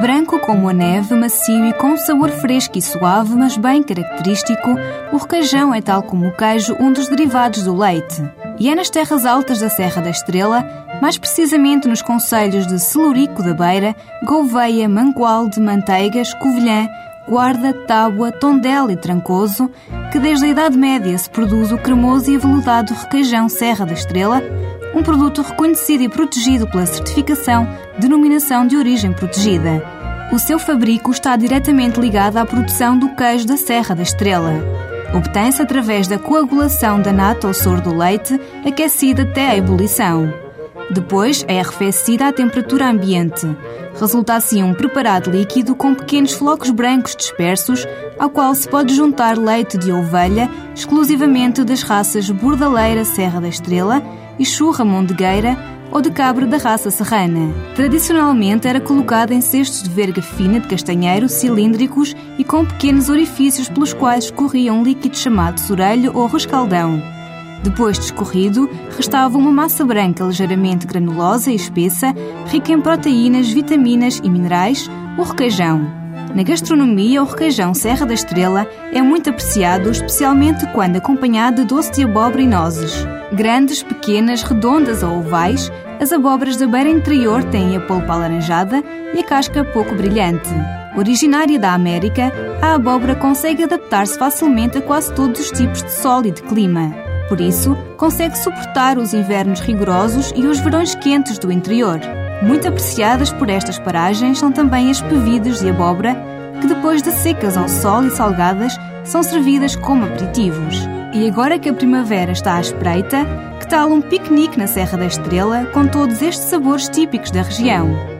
Branco como a neve, macio e com sabor fresco e suave, mas bem característico, o requeijão é, tal como o queijo, um dos derivados do leite. E é nas terras altas da Serra da Estrela, mais precisamente nos concelhos de Celurico da Beira, Gouveia, Mangualde, Manteigas, Covilhã, Guarda, Tábua, Tondela e Trancoso, que desde a Idade Média se produz o cremoso e aveludado requeijão Serra da Estrela, um produto reconhecido e protegido pela certificação Denominação de Origem Protegida. O seu fabrico está diretamente ligado à produção do queijo da Serra da Estrela. Obtém-se através da coagulação da nata ou soro do leite, aquecida até à ebulição. Depois é arrefecida à temperatura ambiente. Resulta assim um preparado líquido com pequenos flocos brancos dispersos, ao qual se pode juntar leite de ovelha, exclusivamente das raças Bordaleira Serra da Estrela e churra mondegueira ou de cabra da raça serrana. Tradicionalmente era colocada em cestos de verga fina de castanheiro cilíndricos e com pequenos orifícios pelos quais escorria um líquido chamado sorelho ou rescaldão. Depois de escorrido, restava uma massa branca ligeiramente granulosa e espessa, rica em proteínas, vitaminas e minerais, o requeijão. Na gastronomia, o requeijão Serra da Estrela é muito apreciado, especialmente quando acompanhado de doce de abóbora e nozes. Grandes, pequenas, redondas ou ovais, as abóboras da beira interior têm a polpa alaranjada e a casca pouco brilhante. Originária da América, a abóbora consegue adaptar-se facilmente a quase todos os tipos de sol e de clima. Por isso, consegue suportar os invernos rigorosos e os verões quentes do interior. Muito apreciadas por estas paragens são também as pevidas de abóbora, que depois de secas ao sol e salgadas, são servidas como aperitivos. E agora que a primavera está à espreita, que tal um piquenique na Serra da Estrela com todos estes sabores típicos da região?